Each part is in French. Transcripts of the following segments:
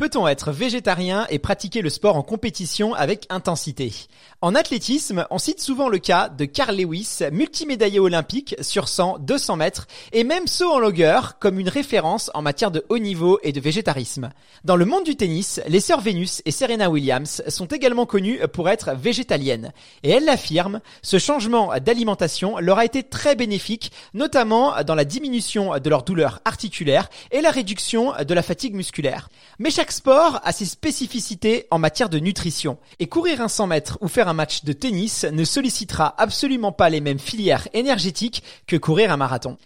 Peut-on être végétarien et pratiquer le sport en compétition avec intensité? En athlétisme, on cite souvent le cas de Carl Lewis, multimédaillé olympique sur 100, 200 mètres et même saut en longueur comme une référence en matière de haut niveau et de végétarisme. Dans le monde du tennis, les sœurs Venus et Serena Williams sont également connues pour être végétaliennes. Et elles l'affirment, ce changement d'alimentation leur a été très bénéfique, notamment dans la diminution de leurs douleurs articulaires et la réduction de la fatigue musculaire. Mais chaque sport a ses spécificités en matière de nutrition. Et courir un 100 mètres ou faire un match de tennis ne sollicitera absolument pas les mêmes filières énergétiques que courir un marathon.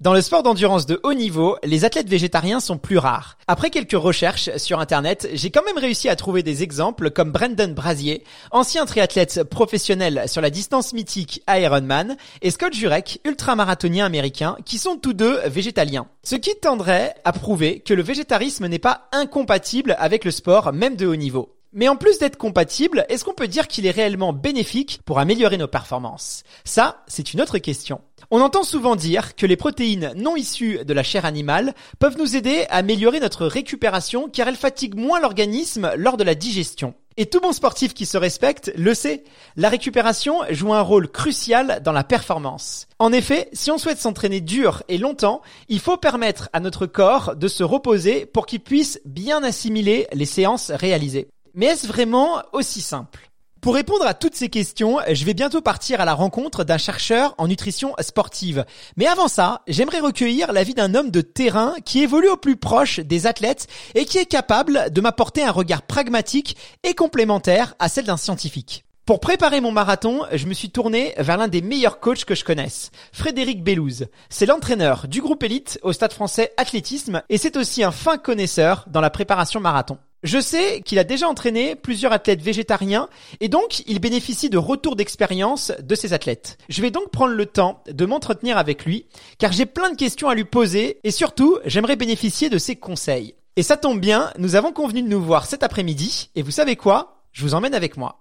Dans le sport d'endurance de haut niveau, les athlètes végétariens sont plus rares. Après quelques recherches sur internet, j'ai quand même réussi à trouver des exemples comme Brendan Brazier, ancien triathlète professionnel sur la distance mythique Ironman, et Scott Jurek, ultramarathonien américain, qui sont tous deux végétaliens. Ce qui tendrait à prouver que le végétarisme n'est pas incompatible avec le sport même de haut niveau. Mais en plus d'être compatible, est-ce qu'on peut dire qu'il est réellement bénéfique pour améliorer nos performances? Ça, c'est une autre question. On entend souvent dire que les protéines non issues de la chair animale peuvent nous aider à améliorer notre récupération car elles fatiguent moins l'organisme lors de la digestion. Et tout bon sportif qui se respecte le sait, la récupération joue un rôle crucial dans la performance. En effet, si on souhaite s'entraîner dur et longtemps, il faut permettre à notre corps de se reposer pour qu'il puisse bien assimiler les séances réalisées. Mais est-ce vraiment aussi simple? Pour répondre à toutes ces questions, je vais bientôt partir à la rencontre d'un chercheur en nutrition sportive. Mais avant ça, j'aimerais recueillir l'avis d'un homme de terrain qui évolue au plus proche des athlètes et qui est capable de m'apporter un regard pragmatique et complémentaire à celle d'un scientifique. Pour préparer mon marathon, je me suis tourné vers l'un des meilleurs coachs que je connaisse, Frédéric Bellouze. C'est l'entraîneur du groupe élite au Stade français athlétisme et c'est aussi un fin connaisseur dans la préparation marathon. Je sais qu'il a déjà entraîné plusieurs athlètes végétariens et donc il bénéficie de retours d'expérience de ces athlètes. Je vais donc prendre le temps de m'entretenir avec lui car j'ai plein de questions à lui poser et surtout j'aimerais bénéficier de ses conseils. Et ça tombe bien, nous avons convenu de nous voir cet après-midi et vous savez quoi? Je vous emmène avec moi.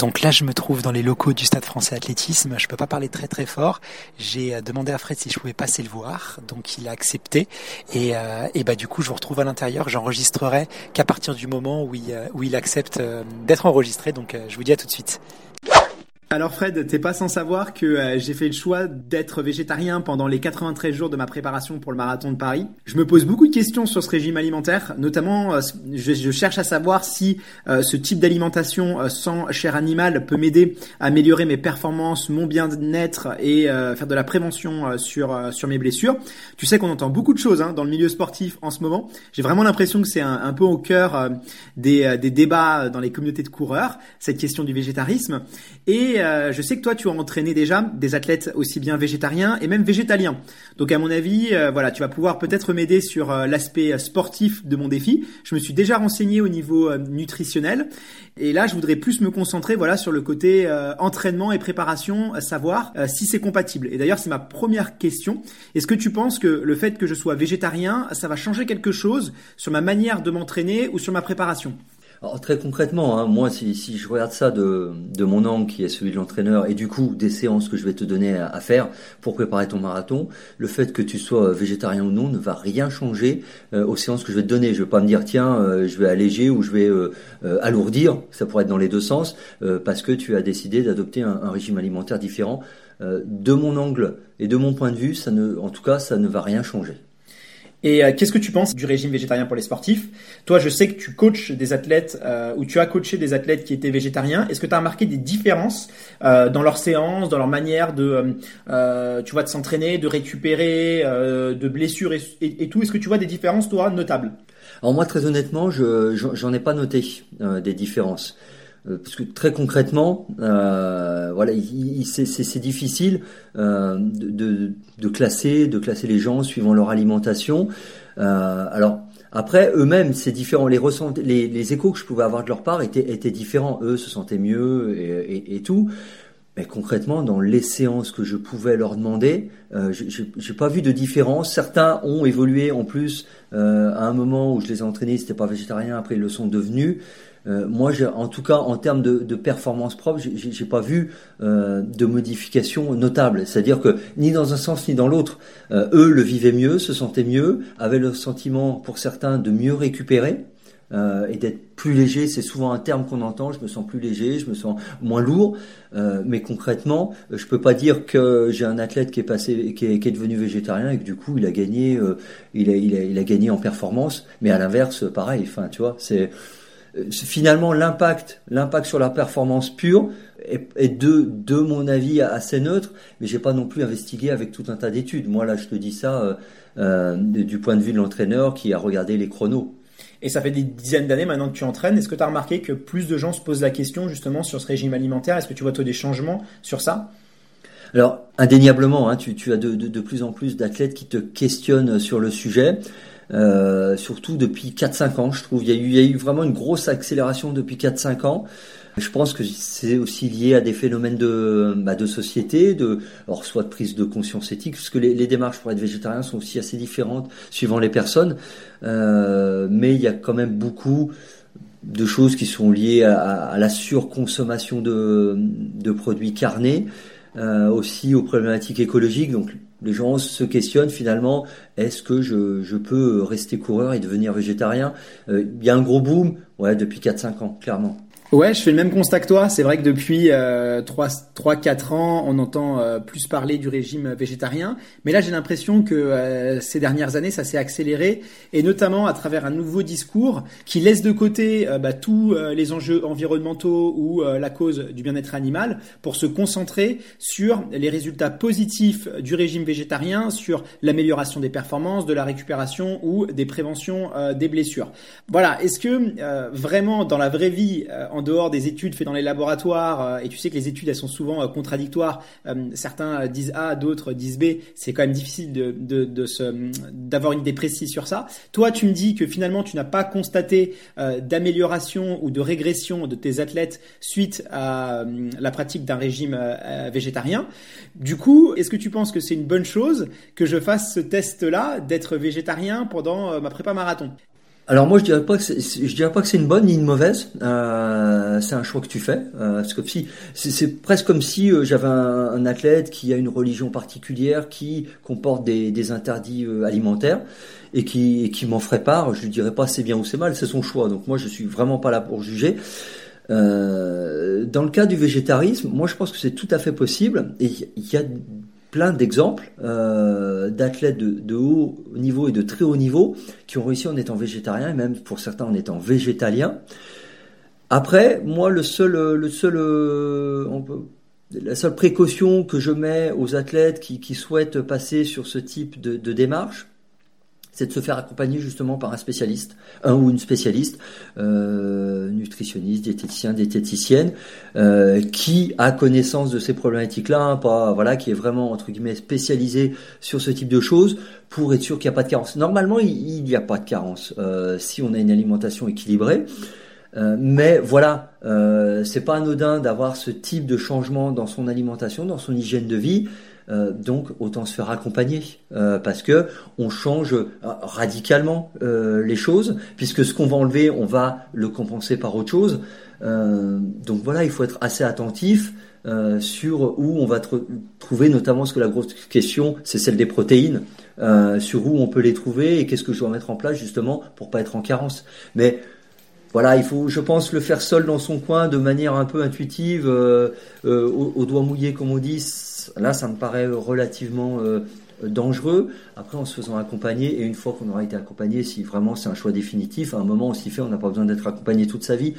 Donc là, je me trouve dans les locaux du Stade français athlétisme. Je peux pas parler très très fort. J'ai euh, demandé à Fred si je pouvais passer le voir, donc il a accepté. Et, euh, et bah du coup, je vous retrouve à l'intérieur. J'enregistrerai qu'à partir du moment où il, euh, où il accepte d'être enregistré. Donc je vous dis à tout de suite. Alors Fred, t'es pas sans savoir que euh, j'ai fait le choix d'être végétarien pendant les 93 jours de ma préparation pour le marathon de Paris. Je me pose beaucoup de questions sur ce régime alimentaire, notamment euh, je, cherche à savoir si euh, ce type d'alimentation sans chair animale peut m'aider à améliorer mes performances, mon bien-être et faire de la prévention sur sur mes blessures. Tu sais qu'on entend beaucoup de choses hein, dans le milieu sportif en ce moment. J'ai vraiment l'impression que c'est un, un, peu au cœur des, des débats dans les communautés de coureurs, cette question du végétarisme. Et euh, je sais que toi, tu as entraîné déjà des athlètes aussi bien végétariens et même végétaliens. Donc, à mon avis, euh, voilà, tu vas pouvoir peut-être m'aider sur euh, l'aspect sportif de mon défi. Je me suis déjà renseigné au niveau nutritionnel. Et là, je voudrais plus me concentrer, voilà, sur le côté entraînement et préparation, savoir si c'est compatible. Et d'ailleurs, c'est ma première question. Est-ce que tu penses que le fait que je sois végétarien, ça va changer quelque chose sur ma manière de m'entraîner ou sur ma préparation? Alors, très concrètement, hein, moi, si, si, je regarde ça de, mon angle, qui est celui de l'entraîneur, et du coup des séances que je vais te donner à, faire pour préparer ton marathon, le fait que tu sois végétarien ou non ne va rien changer euh, aux séances que je vais te donner. Je vais pas me dire tiens, euh, je vais alléger ou je vais euh, alourdir. Ça pourrait être dans les deux sens parce que tu as décidé d'adopter un, un, régime alimentaire différent. de mon angle et de mon point de vue, ça ne, en tout cas, ça ne va rien changer. Et euh, qu'est-ce que tu penses du régime végétarien pour les sportifs? Toi, je sais que tu coaches des athlètes euh, ou tu as coaché des athlètes qui étaient végétariens. Est-ce que tu as remarqué des différences euh, dans leurs séances, dans leur manière de, tu vois, de s'entraîner, de récupérer, de blessures et, tout? Est-ce que tu vois des différences, toi, notables? Alors moi, très honnêtement, je j'en ai pas noté des différences. Euh, parce que très concrètement, euh, voilà, c'est difficile euh, de, de, classer, de classer les gens suivant leur alimentation. Euh, alors après, eux-mêmes, c'est différent. Les, les, les, échos que je pouvais avoir de leur part étaient, étaient différents. Eux se sentaient mieux et, et, et tout. Mais concrètement, dans les séances que je pouvais leur demander, euh, j'ai pas vu de différence. Certains ont évolué en plus euh, à un moment où je les ai entraînés, c'était pas végétarien, après ils le sont devenus. Euh, moi, en tout cas, en termes de, de performance propre, j'ai pas vu euh, de modification notable. C'est-à-dire que ni dans un sens ni dans l'autre, euh, eux le vivaient mieux, se sentaient mieux, avaient le sentiment, pour certains, de mieux récupérer. Euh, et d'être plus léger, c'est souvent un terme qu'on entend. Je me sens plus léger, je me sens moins lourd. Euh, mais concrètement, je peux pas dire que j'ai un athlète qui est passé, qui est, qui est, devenu végétarien et que du coup il a gagné, euh, il, a, il, a, il a gagné en performance. Mais à l'inverse, pareil. Enfin, tu vois, c'est finalement l'impact, l'impact sur la performance pure est, de, de mon avis assez neutre, mais j'ai pas non plus investigué avec tout un tas d'études. Moi là, je te dis ça euh, euh du point de vue de l'entraîneur qui a regardé les chronos. Et ça fait des dizaines d'années maintenant que tu entraînes. Est-ce que tu as remarqué que plus de gens se posent la question justement sur ce régime alimentaire? Est-ce que tu vois toi des changements sur ça? Alors indéniablement, hein, tu, tu, as de, de, de, plus en plus d'athlètes qui te questionnent sur le sujet. Euh, surtout depuis 4-5 ans, je trouve. Il y, a eu, il y a eu vraiment une grosse accélération depuis 4-5 ans. Je pense que c'est aussi lié à des phénomènes de, bah, de société, de, alors soit de prise de conscience éthique, parce que les, les, démarches pour être végétarien sont aussi assez différentes suivant les personnes, euh, mais il y a quand même beaucoup de choses qui sont liées à, à la surconsommation de, de produits carnés, euh, aussi aux problématiques écologiques. Donc les gens se questionnent finalement, est-ce que je, peux rester coureur et devenir végétarien? Euh, Il y a un gros boom, ouais, depuis 4-5 ans, clairement. Ouais, je fais le même constat que toi. C'est vrai que depuis euh, 3-4 ans, on entend euh, plus parler du régime végétarien. Mais là, j'ai l'impression que euh, ces dernières années, ça s'est accéléré, et notamment à travers un nouveau discours qui laisse de côté euh, bah, tous euh, les enjeux environnementaux ou la cause du bien-être animal pour se concentrer sur les résultats positifs du régime végétarien, sur l'amélioration des performances, de la récupération ou des préventions des blessures. Voilà. Est-ce que vraiment, dans la vraie vie, en dehors des études faites dans les laboratoires, euh, et tu sais que les études elles sont souvent euh, contradictoires, euh, certains disent A, d'autres disent B, c'est quand même difficile de, de, de se, d'avoir une idée précise sur ça. Toi, tu me dis que finalement tu n'as pas constaté d'amélioration ou de régression de tes athlètes suite à la pratique d'un régime végétarien. Du coup, est-ce que tu penses que c'est une bonne chose que je fasse ce test-là d'être végétarien pendant ma prépa marathon? Alors moi je dirais pas que je dirais pas que c'est une bonne ni une mauvaise. Euh, c'est un choix que tu fais. Euh, parce que si c'est presque comme si euh, j'avais un, athlète qui a une religion particulière qui comporte des, interdits alimentaires et qui, et qui m'en ferait part. Je lui dirais pas c'est bien ou c'est mal, c'est son choix. Donc moi je suis vraiment pas là pour juger. Dans le cas du végétarisme, moi je pense que c'est tout à fait possible. Et il y a plein d'exemples euh, d'athlètes de, haut niveau et de très haut niveau qui ont réussi en étant végétariens et même pour certains en étant végétaliens. Après, moi, le seul, le seul, euh, la seule précaution que je mets aux athlètes qui, souhaitent passer sur ce type de démarche, c'est de se faire accompagner justement par un spécialiste, un ou une spécialiste, euh, nutritionniste, diététicien, diététicienne, euh, qui a connaissance de ces problématiques-là, hein, pas voilà, qui est vraiment entre guillemets spécialisé sur ce type de choses, pour être sûr qu'il n'y a pas de carence. Normalement, il n'y a pas de carence euh, si on a une alimentation équilibrée. Mais voilà, euh, c'est pas anodin d'avoir ce type de changement dans son alimentation, dans son hygiène de vie. Euh, donc autant se faire accompagner euh, parce que on change euh, radicalement les choses puisque ce qu'on va enlever, on va le compenser par autre chose. donc voilà, il faut être assez attentif sur où on va trouver notamment ce que la grosse question, c'est celle des protéines, sur où on peut les trouver et qu'est-ce que je dois mettre en place justement pour pas être en carence. Mais voilà, il faut, je pense, le faire seul dans son coin de manière un peu intuitive, au, doigt mouillé, comme on dit. Là, ça me paraît relativement euh, dangereux. Après, en se faisant accompagner, et une fois qu'on aura été accompagné, si vraiment c'est un choix définitif, à un moment on s'y fait, on n'a pas besoin d'être accompagné toute sa vie.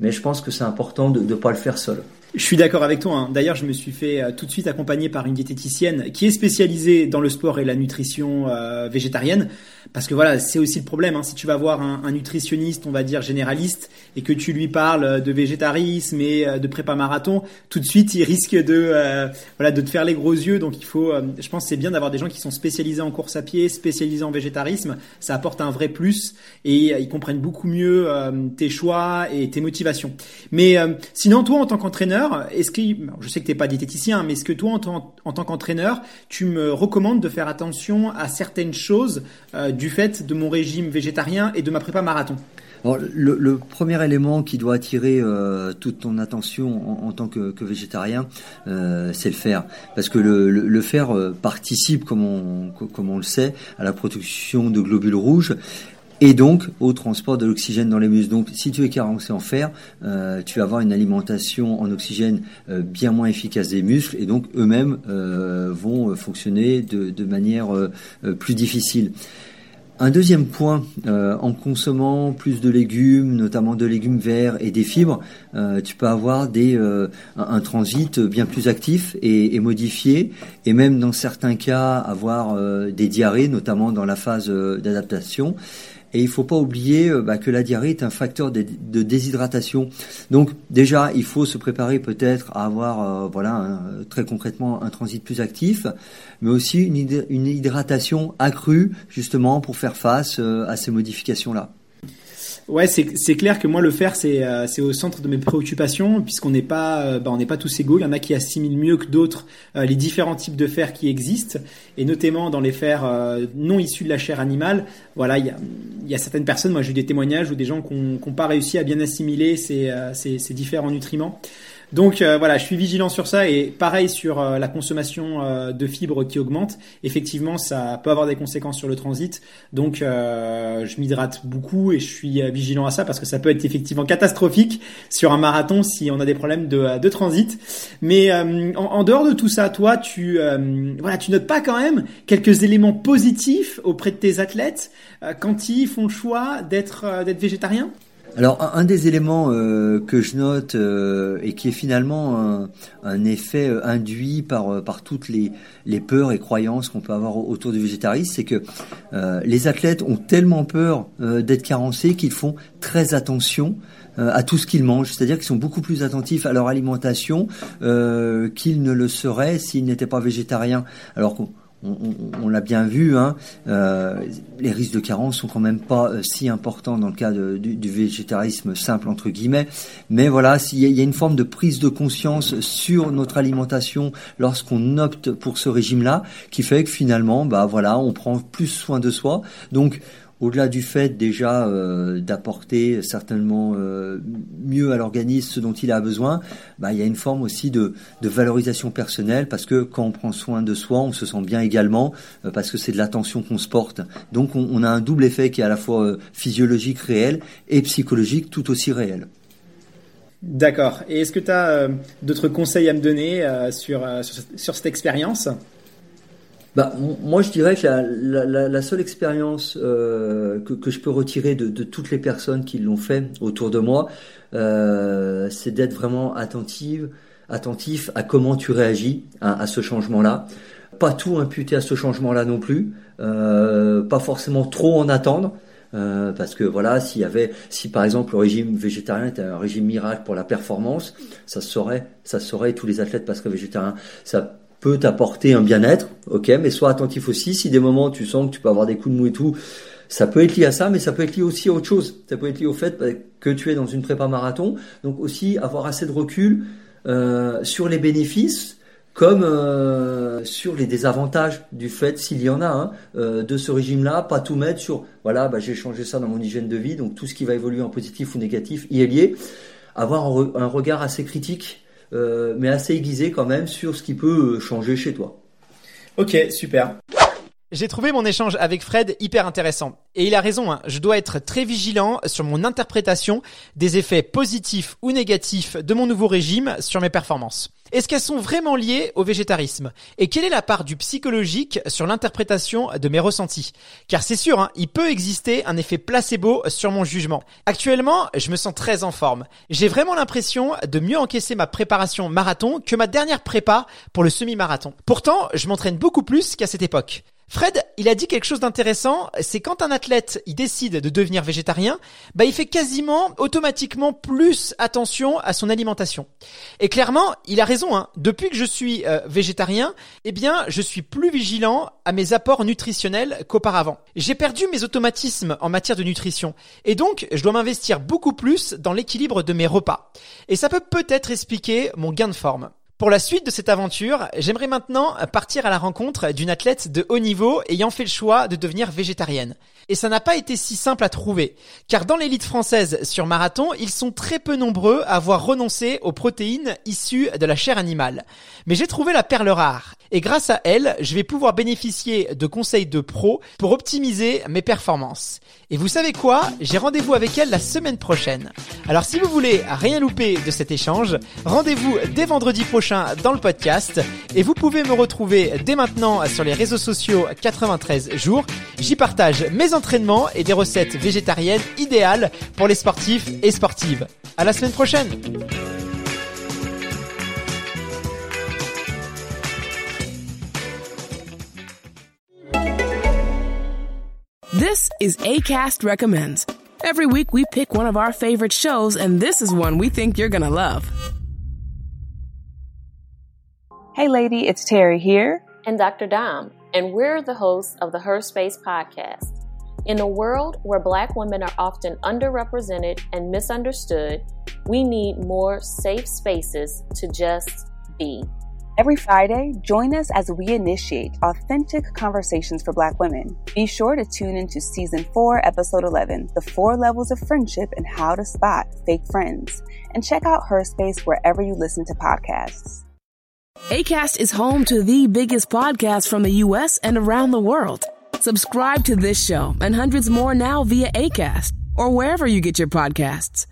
Mais je pense que c'est important de ne pas le faire seul. Je suis d'accord avec toi. Hein. D'ailleurs, je me suis fait euh, tout de suite accompagner par une diététicienne qui est spécialisée dans le sport et la nutrition euh, végétarienne. Parce que voilà, c'est aussi le problème. Hein. Si tu vas voir un, nutritionniste, on va dire généraliste, et que tu lui parles de végétarisme et euh, de prépa marathon, tout de suite, il risque de euh, voilà de te faire les gros yeux. Donc il faut, euh, je pense, c'est bien d'avoir des gens qui sont spécialisés en course à pied, spécialisés en végétarisme. Ça apporte un vrai plus et ils comprennent beaucoup mieux tes choix et tes motivations. Mais sinon, toi, en tant qu'entraîneur est-ce que, je sais que tu n'es pas diététicien, mais est-ce que toi, en, tant, en tant qu'entraîneur, tu me recommandes de faire attention à certaines choses euh, du fait de mon régime végétarien et de ma prépa marathon? Le, premier élément qui doit attirer euh, toute ton attention en, tant que, végétarien, euh, c'est le fer, parce que le, fer participe, comme on le sait, à la production de globules rouges et donc au transport de l'oxygène dans les muscles. Donc si tu es carencé en fer, tu vas avoir une alimentation en oxygène bien moins efficace des muscles et donc eux-mêmes vont fonctionner de, manière plus difficile. Un deuxième point, euh, en consommant plus de légumes, notamment de légumes verts et des fibres, euh, tu peux avoir euh, un, transit bien plus actif et, modifié, et même dans certains cas avoir des diarrhées, notamment dans la phase d'adaptation. Et il faut pas oublier euh, bah, que la diarrhée est un facteur de, déshydratation. Donc déjà, il faut se préparer peut-être à avoir, euh, voilà, très concrètement, un transit plus actif, mais aussi une, une hydratation accrue justement pour faire face euh, à ces modifications-là. Ouais, c'est clair que moi le fer c'est euh, au centre de mes préoccupations puisqu'on n'est pas euh, bah, on n'est pas tous égaux. Il y en a qui assimilent mieux que d'autres euh, les différents types de fer qui existent et notamment dans les fers non issus de la chair animale. Voilà, il y a, y a certaines personnes, moi j'ai eu des témoignages ou des gens qui n'ont pas réussi à bien assimiler ces, ces, ces différents nutriments. Donc euh, voilà, je suis vigilant sur ça et pareil sur euh, la consommation euh, de fibres qui augmente. Effectivement, ça peut avoir des conséquences sur le transit. Donc je m'hydrate beaucoup et je suis vigilant à ça parce que ça peut être effectivement catastrophique sur un marathon si on a des problèmes de, transit. Mais en, dehors de tout ça, toi, tu voilà, tu notes pas quand même quelques éléments positifs auprès de tes athlètes quand ils font le choix d'être d'être végétariens? Alors un, des éléments euh, que je note euh, et qui est finalement un, effet euh, induit par, par toutes les, les peurs et croyances qu'on peut avoir autour du végétarisme, c'est que les athlètes ont tellement peur d'être carencés qu'ils font très attention à tout ce qu'ils mangent, c'est-à-dire qu'ils sont beaucoup plus attentifs à leur alimentation qu'ils ne le seraient s'ils n'étaient pas végétariens. Alors on, l'a bien vu, hein, euh, les risques de carence sont quand même pas euh, si importants dans le cas du, végétarisme simple entre guillemets. Mais voilà, s'il y, a une forme de prise de conscience sur notre alimentation lorsqu'on opte pour ce régime-là, qui fait que finalement, bah voilà, on prend plus soin de soi. Donc au-delà du fait déjà euh, d'apporter certainement euh, mieux à l'organisme ce dont il a besoin, bah, il y a une forme aussi de, valorisation personnelle parce que quand on prend soin de soi, on se sent bien également euh, parce que c'est de l'attention qu'on se porte. Donc on, a un double effet qui est à la fois physiologique réel et psychologique tout aussi réel. D'accord. Et est-ce que tu as d'autres conseils à me donner sur, sur cette expérience? Bah, moi, je dirais que la, seule expérience euh, que, je peux retirer de, toutes les personnes qui l'ont fait autour de moi, euh, c'est d'être vraiment attentive, attentif à comment tu réagis à, ce changement-là. Pas tout imputer à ce changement-là non plus, euh, pas forcément trop en attendre. parce que voilà, s'il y avait, si par exemple le régime végétarien était un régime miracle pour la performance, ça serait, ça serait tous les athlètes passeraient végétariens. Ça peut t'apporter un bien-être, ok, mais sois attentif aussi. Si des moments tu sens que tu peux avoir des coups de mou et tout, ça peut être lié à ça, mais ça peut être lié aussi à autre chose. Ça peut être lié au fait bah, que tu es dans une prépa marathon, donc aussi avoir assez de recul euh, sur les bénéfices comme euh, sur les désavantages du fait, s'il y en a, hein, euh, de ce régime-là, pas tout mettre sur, voilà, bah, j'ai changé ça dans mon hygiène de vie, donc tout ce qui va évoluer en positif ou négatif y est lié. Avoir un regard assez critique euh, mais assez aiguisé quand même sur ce qui peut euh, changer chez toi. Ok, super. J'ai trouvé mon échange avec Fred hyper intéressant. Et il a raison, hein. je dois être très vigilant sur mon interprétation des effets positifs ou négatifs de mon nouveau régime sur mes performances. Est-ce qu'elles sont vraiment liées au végétarisme? Et quelle est la part du psychologique sur l'interprétation de mes ressentis? Car c'est sûr, hein, il peut exister un effet placebo sur mon jugement. Actuellement, je me sens très en forme. J'ai vraiment l'impression de mieux encaisser ma préparation marathon que ma dernière prépa pour le semi-marathon. Pourtant, je m'entraîne beaucoup plus qu'à cette époque. Fred, il a dit quelque chose d'intéressant, c'est quand un athlète il décide de devenir végétarien, bah il fait quasiment automatiquement plus attention à son alimentation. Et clairement, il a raison. Hein. Depuis que je suis euh, végétarien, eh bien, je suis plus vigilant à mes apports nutritionnels qu'auparavant. J'ai perdu mes automatismes en matière de nutrition, et donc je dois m'investir beaucoup plus dans l'équilibre de mes repas. Et ça peut peut-être expliquer mon gain de forme. Pour la suite de cette aventure, j'aimerais maintenant partir à la rencontre d'une athlète de haut niveau ayant fait le choix de devenir végétarienne. Et ça n'a pas été si simple à trouver, car dans l'élite française sur marathon, ils sont très peu nombreux à avoir renoncé aux protéines issues de la chair animale. Mais j'ai trouvé la perle rare, et grâce à elle, je vais pouvoir bénéficier de conseils de pro pour optimiser mes performances. Et vous savez quoi? J'ai rendez-vous avec elle la semaine prochaine. Alors si vous voulez rien louper de cet échange, rendez-vous dès vendredi dans le podcast et vous pouvez me retrouver dès maintenant sur les réseaux sociaux 93 jours. J'y partage mes entraînements et des recettes végétariennes idéales pour les sportifs et sportives. À la semaine prochaine. This is ACAST Recommends. Every week we pick one of our favorite shows, and this is one we think you're gonna love. Hey, lady, it's Terry here. And Dr. Dom, and we're the hosts of the Her Space podcast. In a world where Black women are often underrepresented and misunderstood, we need more safe spaces to just be. Every Friday, join us as we initiate authentic conversations for Black women. Be sure to tune into Season 4, Episode 11 The Four Levels of Friendship and How to Spot Fake Friends. And check out Her Space wherever you listen to podcasts. ACAST is home to the biggest podcasts from the U.S. and around the world. Subscribe to this show and hundreds more now via ACAST or wherever you get your podcasts.